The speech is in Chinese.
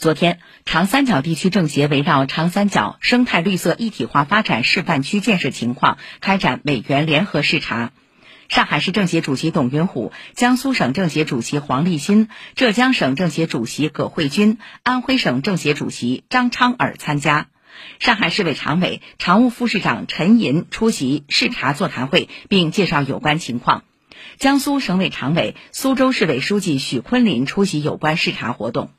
昨天，长三角地区政协围绕长三角生态绿色一体化发展示范区建设情况开展委员联合视察，上海市政协主席董云虎，江苏省政协主席黄立新，浙江省政协主席葛慧君安徽省政协主席张昌尔参加，上海市委常委、常务副市长陈寅出席视察座谈会并介绍有关情况，江苏省委常委、苏州市委书记许昆林出席有关视察活动。